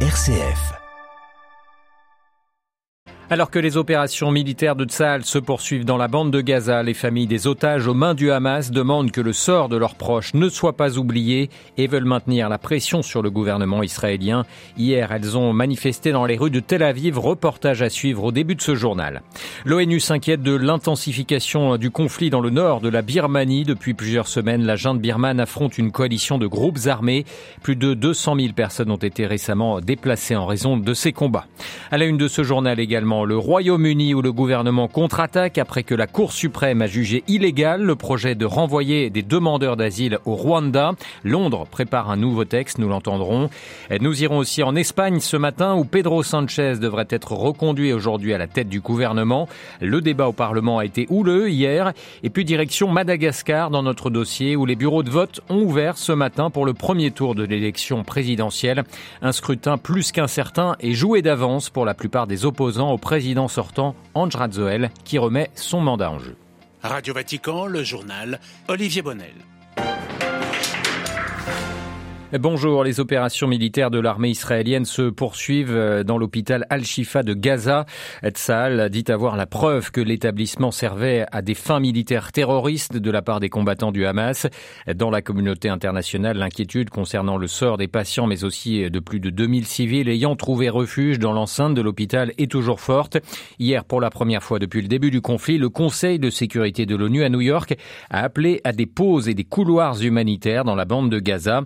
RCF. Alors que les opérations militaires de Tsahal se poursuivent dans la bande de Gaza, les familles des otages aux mains du Hamas demandent que le sort de leurs proches ne soit pas oublié et veulent maintenir la pression sur le gouvernement israélien. Hier, elles ont manifesté dans les rues de Tel Aviv, reportage à suivre au début de ce journal. L'ONU s'inquiète de l'intensification du conflit dans le nord de la Birmanie. Depuis plusieurs semaines, la junte birmane affronte une coalition de groupes armés. Plus de 200 000 personnes ont été récemment déplacées en raison de ces combats. À la une de ce journal également, le Royaume-Uni où le gouvernement contre-attaque après que la Cour suprême a jugé illégal le projet de renvoyer des demandeurs d'asile au Rwanda. Londres prépare un nouveau texte, nous l'entendrons. Nous irons aussi en Espagne ce matin où Pedro Sanchez devrait être reconduit aujourd'hui à la tête du gouvernement. Le débat au Parlement a été houleux hier. Et puis direction Madagascar dans notre dossier où les bureaux de vote ont ouvert ce matin pour le premier tour de l'élection présidentielle. Un scrutin plus qu'incertain et joué d'avance pour la plupart des opposants au président sortant, Ange Radzoel, qui remet son mandat en jeu. Radio Vatican, le journal Olivier Bonnel. Bonjour, les opérations militaires de l'armée israélienne se poursuivent euh, dans l'hôpital Al-Shifa de Gaza. Tzal dit avoir la preuve que l'établissement servait à des fins militaires terroristes de la part des combattants du Hamas. Dans la communauté internationale, l'inquiétude concernant le sort des patients mais aussi de plus de 2000 civils ayant trouvé refuge dans l'enceinte de l'hôpital est toujours forte. Hier, pour la première fois depuis le début du conflit, le Conseil de sécurité de l'ONU à New York a appelé à des pauses et des couloirs humanitaires dans la bande de Gaza.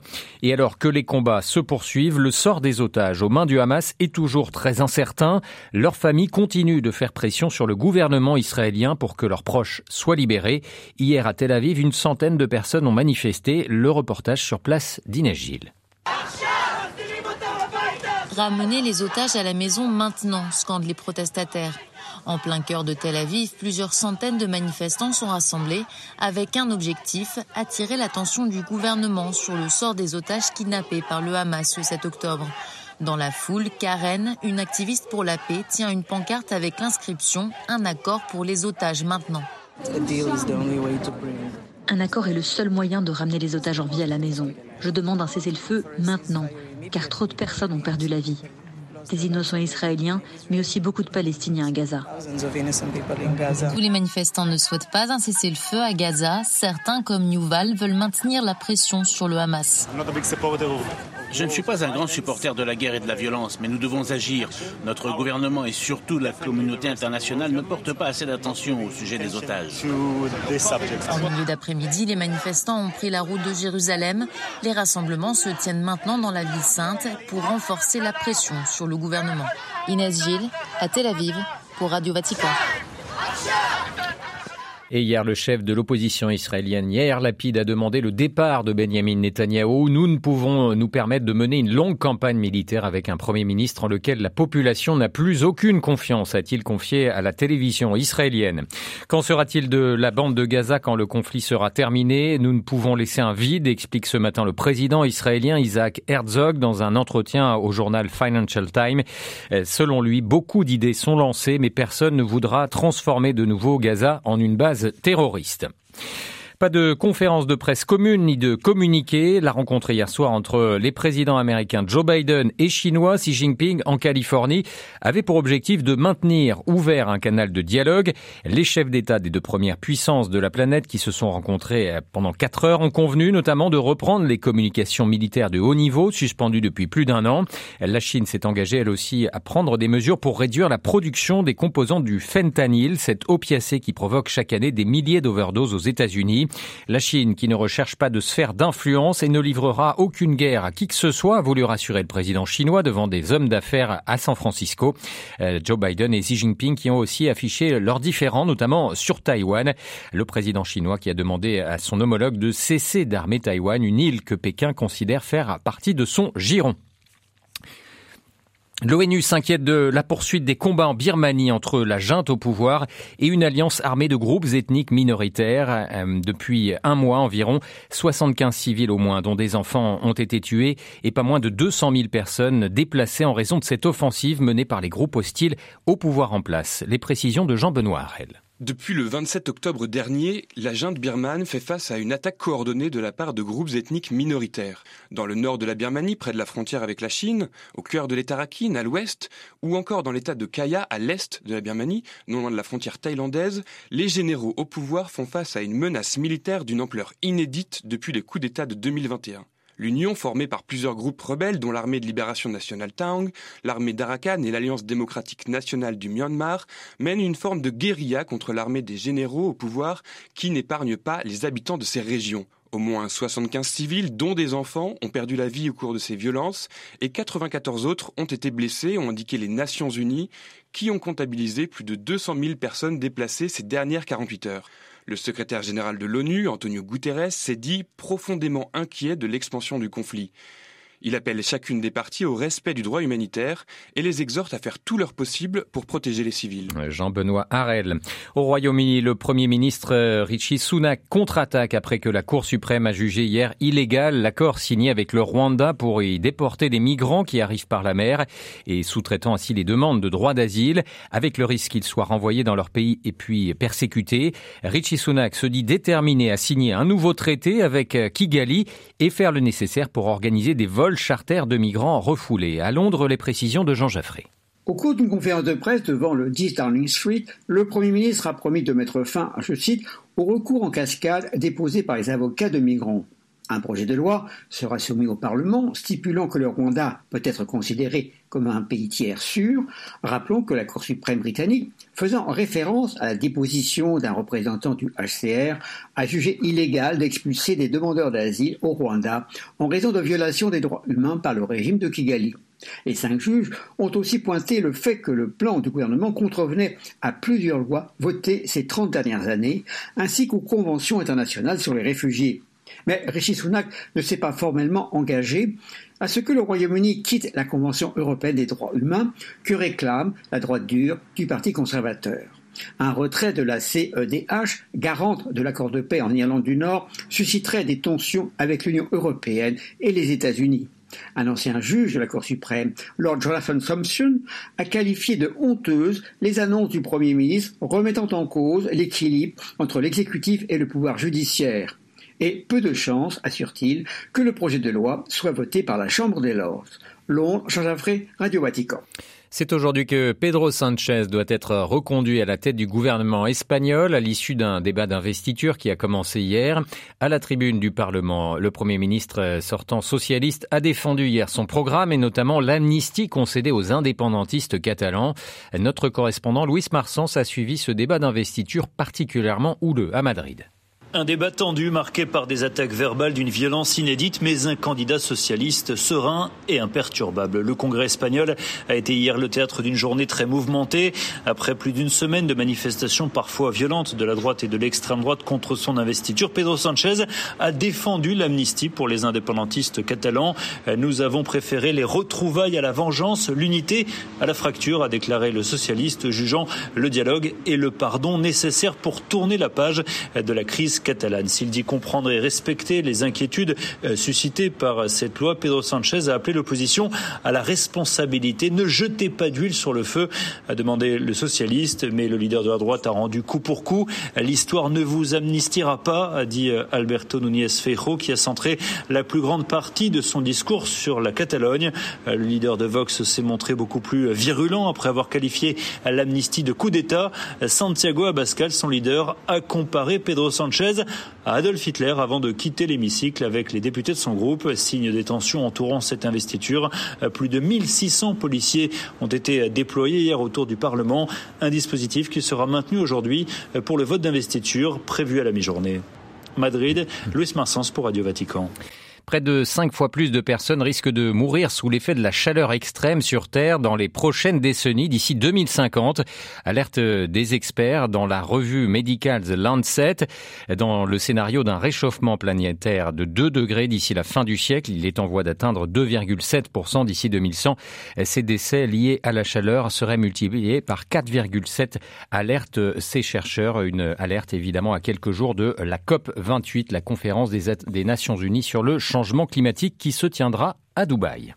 Alors que les combats se poursuivent, le sort des otages aux mains du Hamas est toujours très incertain. Leurs familles continuent de faire pression sur le gouvernement israélien pour que leurs proches soient libérés. Hier à Tel Aviv, une centaine de personnes ont manifesté. Le reportage sur place d'Inès. Ramener les otages à la maison maintenant, scandent les protestataires. En plein cœur de Tel Aviv, plusieurs centaines de manifestants sont rassemblés avec un objectif, attirer l'attention du gouvernement sur le sort des otages kidnappés par le Hamas ce 7 octobre. Dans la foule, Karen, une activiste pour la paix, tient une pancarte avec l'inscription Un accord pour les otages maintenant. Un accord est le seul moyen de ramener les otages en vie à la maison. Je demande un cessez-le-feu maintenant, car trop de personnes ont perdu la vie des innocents israéliens, mais aussi beaucoup de Palestiniens à Gaza. Tous les manifestants ne souhaitent pas un cessez-le-feu à Gaza. Certains, comme Newval, veulent maintenir la pression sur le Hamas. Je ne suis pas un grand supporter de la guerre et de la violence, mais nous devons agir. Notre gouvernement et surtout la communauté internationale ne portent pas assez d'attention au sujet des otages. En milieu d'après-midi, les manifestants ont pris la route de Jérusalem. Les rassemblements se tiennent maintenant dans la ville sainte pour renforcer la pression sur le gouvernement. Inès Gilles, à Tel Aviv, pour Radio Vatican. Et hier, le chef de l'opposition israélienne, Yair Lapid, a demandé le départ de Benjamin Netanyahou. Nous ne pouvons nous permettre de mener une longue campagne militaire avec un premier ministre en lequel la population n'a plus aucune confiance, a-t-il confié à la télévision israélienne. Qu'en sera-t-il de la bande de Gaza quand le conflit sera terminé? Nous ne pouvons laisser un vide, explique ce matin le président israélien Isaac Herzog dans un entretien au journal Financial Times. Selon lui, beaucoup d'idées sont lancées, mais personne ne voudra transformer de nouveau Gaza en une base terroriste. Pas de conférence de presse commune ni de communiqué. La rencontre hier soir entre les présidents américains Joe Biden et chinois Xi Jinping en Californie avait pour objectif de maintenir ouvert un canal de dialogue. Les chefs d'État des deux premières puissances de la planète qui se sont rencontrés pendant quatre heures ont convenu notamment de reprendre les communications militaires de haut niveau suspendues depuis plus d'un an. La Chine s'est engagée elle aussi à prendre des mesures pour réduire la production des composants du fentanyl, cet opiacé qui provoque chaque année des milliers d'overdoses aux États-Unis. La Chine, qui ne recherche pas de sphère d'influence et ne livrera aucune guerre à qui que ce soit, a voulu rassurer le président chinois devant des hommes d'affaires à San Francisco. Euh, Joe Biden et Xi Jinping qui ont aussi affiché leurs différends, notamment sur Taïwan. Le président chinois qui a demandé à son homologue de cesser d'armer Taïwan, une île que Pékin considère faire partie de son giron. L'ONU s'inquiète de la poursuite des combats en Birmanie entre la junte au pouvoir et une alliance armée de groupes ethniques minoritaires. Euh, depuis un mois environ, 75 civils au moins, dont des enfants, ont été tués et pas moins de 200 000 personnes déplacées en raison de cette offensive menée par les groupes hostiles au pouvoir en place. Les précisions de Jean-Benoît Harel. Depuis le 27 octobre dernier, la junte birmane fait face à une attaque coordonnée de la part de groupes ethniques minoritaires. Dans le nord de la Birmanie, près de la frontière avec la Chine, au cœur de l'État Rakhine, à l'ouest, ou encore dans l'État de Kaya, à l'est de la Birmanie, non loin de la frontière thaïlandaise, les généraux au pouvoir font face à une menace militaire d'une ampleur inédite depuis les coups d'État de 2021. L'Union, formée par plusieurs groupes rebelles dont l'Armée de libération nationale Tang, l'Armée d'Arakan et l'Alliance démocratique nationale du Myanmar, mène une forme de guérilla contre l'armée des généraux au pouvoir qui n'épargne pas les habitants de ces régions. Au moins 75 civils, dont des enfants, ont perdu la vie au cours de ces violences et 94 autres ont été blessés, ont indiqué les Nations Unies, qui ont comptabilisé plus de 200 000 personnes déplacées ces dernières 48 heures. Le secrétaire général de l'ONU, Antonio Guterres, s'est dit profondément inquiet de l'expansion du conflit. Il appelle chacune des parties au respect du droit humanitaire et les exhorte à faire tout leur possible pour protéger les civils. Jean-Benoît Harel. Au Royaume-Uni, le Premier ministre euh, Richie Sunak contre-attaque après que la Cour suprême a jugé hier illégal l'accord signé avec le Rwanda pour y déporter des migrants qui arrivent par la mer et sous-traitant ainsi les demandes de droit d'asile, avec le risque qu'ils soient renvoyés dans leur pays et puis persécutés. Richie Sunak se dit déterminé à signer un nouveau traité avec euh, Kigali et faire le nécessaire pour organiser des vols charter de migrants refoulés. À Londres, les précisions de Jean Jaffré. Au cours d'une conférence de presse devant le 10 Downing Street, le Premier ministre a promis de mettre fin, je cite, au recours en cascade déposé par les avocats de migrants. Un projet de loi sera soumis au Parlement stipulant que le Rwanda peut être considéré comme un pays tiers sûr. Rappelons que la Cour suprême britannique, faisant référence à la déposition d'un représentant du HCR, a jugé illégal d'expulser des demandeurs d'asile au Rwanda en raison de violations des droits humains par le régime de Kigali. Les cinq juges ont aussi pointé le fait que le plan du gouvernement contrevenait à plusieurs lois votées ces trente dernières années, ainsi qu'aux conventions internationales sur les réfugiés. Mais Rishi Sunak ne s'est pas formellement engagé à ce que le Royaume-Uni quitte la Convention européenne des droits humains que réclame la droite dure du Parti conservateur. Un retrait de la CEDH, garante de l'accord de paix en Irlande du Nord, susciterait des tensions avec l'Union européenne et les États-Unis. Un ancien juge de la Cour suprême, Lord Jonathan Thompson, a qualifié de honteuses les annonces du Premier ministre remettant en cause l'équilibre entre l'exécutif et le pouvoir judiciaire et peu de chance, assure-t-il, que le projet de loi soit voté par la Chambre des Lords. Londres, Jean Jaffré, Radio Vatican. C'est aujourd'hui que Pedro Sanchez doit être reconduit à la tête du gouvernement espagnol à l'issue d'un débat d'investiture qui a commencé hier. À la tribune du Parlement, le Premier ministre sortant socialiste a défendu hier son programme et notamment l'amnistie concédée aux indépendantistes catalans. Notre correspondant Louis Marsens a suivi ce débat d'investiture particulièrement houleux à Madrid. Un débat tendu marqué par des attaques verbales d'une violence inédite, mais un candidat socialiste serein et imperturbable. Le Congrès espagnol a été hier le théâtre d'une journée très mouvementée. Après plus d'une semaine de manifestations parfois violentes de la droite et de l'extrême droite contre son investiture, Pedro Sanchez a défendu l'amnistie pour les indépendantistes catalans. Nous avons préféré les retrouvailles à la vengeance, l'unité à la fracture, a déclaré le socialiste, jugeant le dialogue et le pardon nécessaires pour tourner la page de la crise catalane. S'il dit comprendre et respecter les inquiétudes euh, suscitées par cette loi, Pedro Sanchez a appelé l'opposition à la responsabilité. Ne jetez pas d'huile sur le feu, a demandé le socialiste, mais le leader de la droite a rendu coup pour coup. L'histoire ne vous amnistiera pas, a dit euh, Alberto Núñez Feijóo, qui a centré la plus grande partie de son discours sur la Catalogne. Euh, le leader de Vox s'est montré beaucoup plus virulent après avoir qualifié l'amnistie de coup d'État. Santiago Abascal, son leader, a comparé Pedro Sanchez à Adolf Hitler avant de quitter l'hémicycle avec les députés de son groupe. Signe des tensions entourant cette investiture. Plus de 1600 policiers ont été déployés hier autour du Parlement. Un dispositif qui sera maintenu aujourd'hui pour le vote d'investiture prévu à la mi-journée. Madrid, Louis Marsens pour Radio Vatican. Près de cinq fois plus de personnes risquent de mourir sous l'effet de la chaleur extrême sur Terre dans les prochaines décennies d'ici 2050. Alerte des experts dans la revue médicale The Lancet. Dans le scénario d'un réchauffement planétaire de 2 degrés d'ici la fin du siècle, il est en voie d'atteindre 2,7% d'ici 2100. Ces décès liés à la chaleur seraient multipliés par 4,7. Alerte ces chercheurs. Une alerte évidemment à quelques jours de la COP 28, la conférence des Nations Unies sur le changement changement climatique qui se tiendra à Dubaï.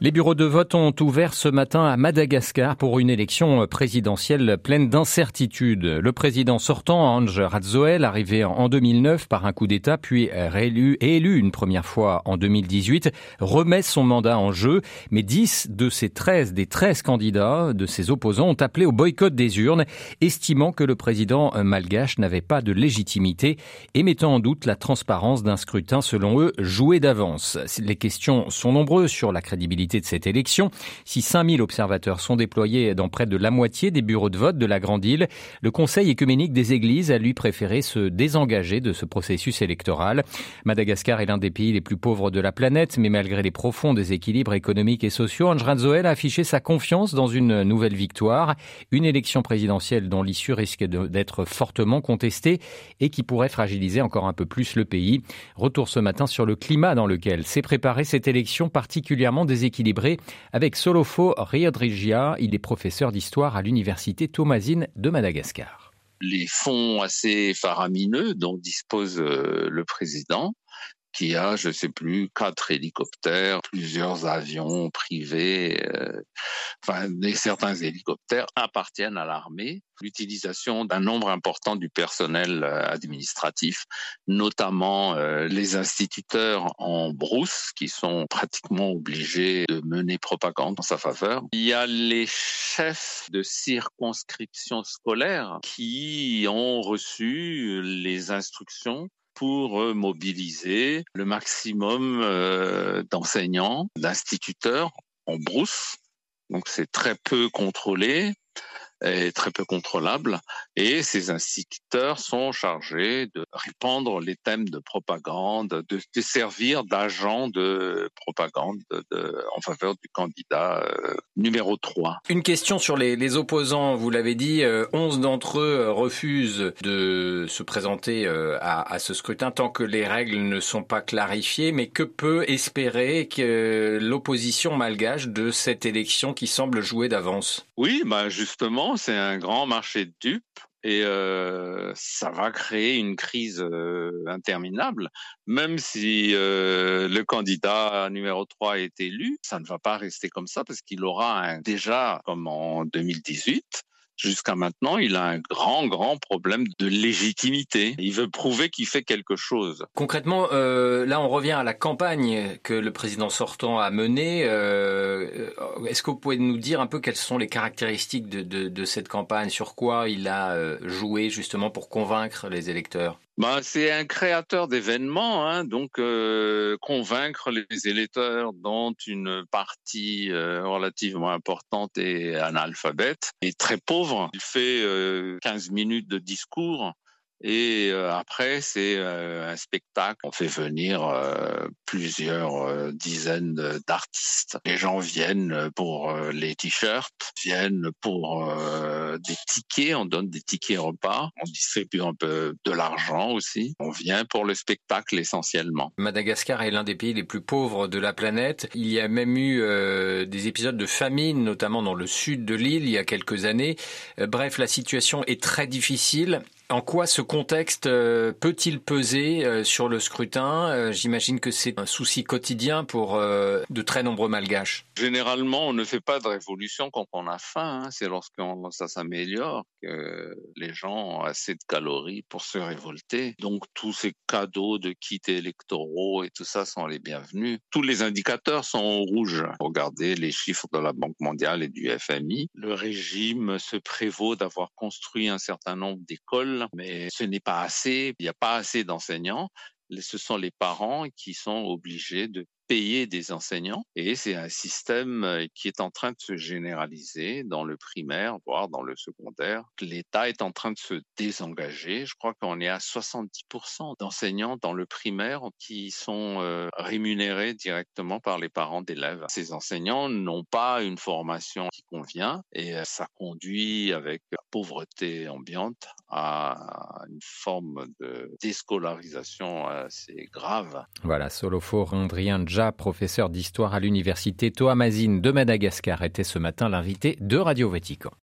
Les bureaux de vote ont ouvert ce matin à Madagascar pour une élection présidentielle pleine d'incertitudes. Le président sortant, Ange Radzoel, arrivé en 2009 par un coup d'État, puis réélu et élu une première fois en 2018, remet son mandat en jeu. Mais 10 de ces 13, des 13 candidats de ses opposants ont appelé au boycott des urnes, estimant que le président malgache n'avait pas de légitimité et mettant en doute la transparence d'un scrutin, selon eux, joué d'avance. Les questions sont nombreuses sur la crédibilité de cette élection. Si 5000 observateurs sont déployés dans près de la moitié des bureaux de vote de la Grande Île, le Conseil écuménique des Églises a lui préféré se désengager de ce processus électoral. Madagascar est l'un des pays les plus pauvres de la planète, mais malgré les profonds déséquilibres économiques et sociaux, Radzoel a affiché sa confiance dans une nouvelle victoire, une élection présidentielle dont l'issue risque d'être fortement contestée et qui pourrait fragiliser encore un peu plus le pays. Retour ce matin sur le climat dans lequel s'est préparée cette élection particulièrement déséquilibrée avec Solofo Riodrigia. Il est professeur d'histoire à l'université Thomasine de Madagascar. Les fonds assez faramineux dont dispose euh, le président qui a, je sais plus, quatre hélicoptères, plusieurs avions privés, euh, enfin, certains hélicoptères appartiennent à l'armée. L'utilisation d'un nombre important du personnel euh, administratif, notamment euh, les instituteurs en brousse, qui sont pratiquement obligés de mener propagande en sa faveur. Il y a les chefs de circonscription scolaire qui ont reçu les instructions pour euh, mobiliser le maximum euh, d'enseignants, d'instituteurs en brousse. Donc c'est très peu contrôlé est très peu contrôlable et ces instituteurs sont chargés de répandre les thèmes de propagande, de, servir d'agents de propagande en faveur du candidat euh, numéro 3. Une question sur les, opposants, vous l'avez dit, 11 euh, d'entre eux euh, refusent de se présenter à, à, ce scrutin tant que les règles ne sont pas clarifiées, mais que peut espérer que l'opposition malgache de cette élection qui semble jouer d'avance? Oui, bah justement, c'est un grand marché de dupes et euh, ça va créer une crise euh, interminable. Même si euh, le candidat numéro 3 est élu, ça ne va pas rester comme ça parce qu'il aura déjà, comme en 2018, Jusqu'à maintenant, il a un grand, grand problème de légitimité. Il veut prouver qu'il fait quelque chose. Concrètement, euh, là, on revient à la campagne que le président sortant a menée. Euh, Est-ce que vous pouvez nous dire un peu quelles sont les caractéristiques de, de, cette campagne? Sur quoi il a euh, joué justement pour convaincre les électeurs? Bah, c'est un créateur d'événements, hein, donc euh, convaincre les électeurs dont une partie euh, relativement importante est analphabète et très pauvre. Il fait 15 euh, minutes de discours et euh, après, c'est euh, un spectacle. On fait venir euh, plusieurs dizaines d'artistes. Les gens viennent pour les t-shirts, viennent pour des tickets. On donne des tickets repas. On distribue un peu de l'argent aussi. On vient pour le spectacle essentiellement. Madagascar est l'un des pays les plus pauvres de la planète. Il y a même eu des épisodes de famine, notamment dans le sud de l'île, il y a quelques années. bref, la situation est très difficile. En quoi ce contexte euh, peut-il peser euh, sur le scrutin? Euh, J'imagine que c'est un souci quotidien pour de très nombreux malgaches. Généralement, on ne fait pas de révolution quand on a faim. Hein. C'est lorsque ça s'améliore que les gens ont assez de calories pour se révolter. Donc tous ces cadeaux de kits électoraux et tout ça sont les bienvenus. Tous les indicateurs sont au rouge. Regardez les chiffres de la Banque mondiale et du FMI. Le régime se prévaut d'avoir construit un certain nombre d'écoles mais ce n'est pas assez. Il n'y a pas assez d'enseignants. Ce sont les parents qui sont obligés de payer des enseignants et c'est un système euh, qui est en train de se généraliser dans le primaire, voire dans le secondaire. L'État est en train de se désengager. Je crois qu'on est à 70% d'enseignants dans le primaire qui sont euh, rémunérés directement par les parents d'élèves. Ces enseignants n'ont pas une formation qui convient et euh, ça conduit avec la pauvreté ambiante à une forme de déscolarisation assez grave. Voilà, Solofo Rondrien professeur d'histoire à l'université Toamazine de Madagascar, était ce matin l'invité de Radio Vatican.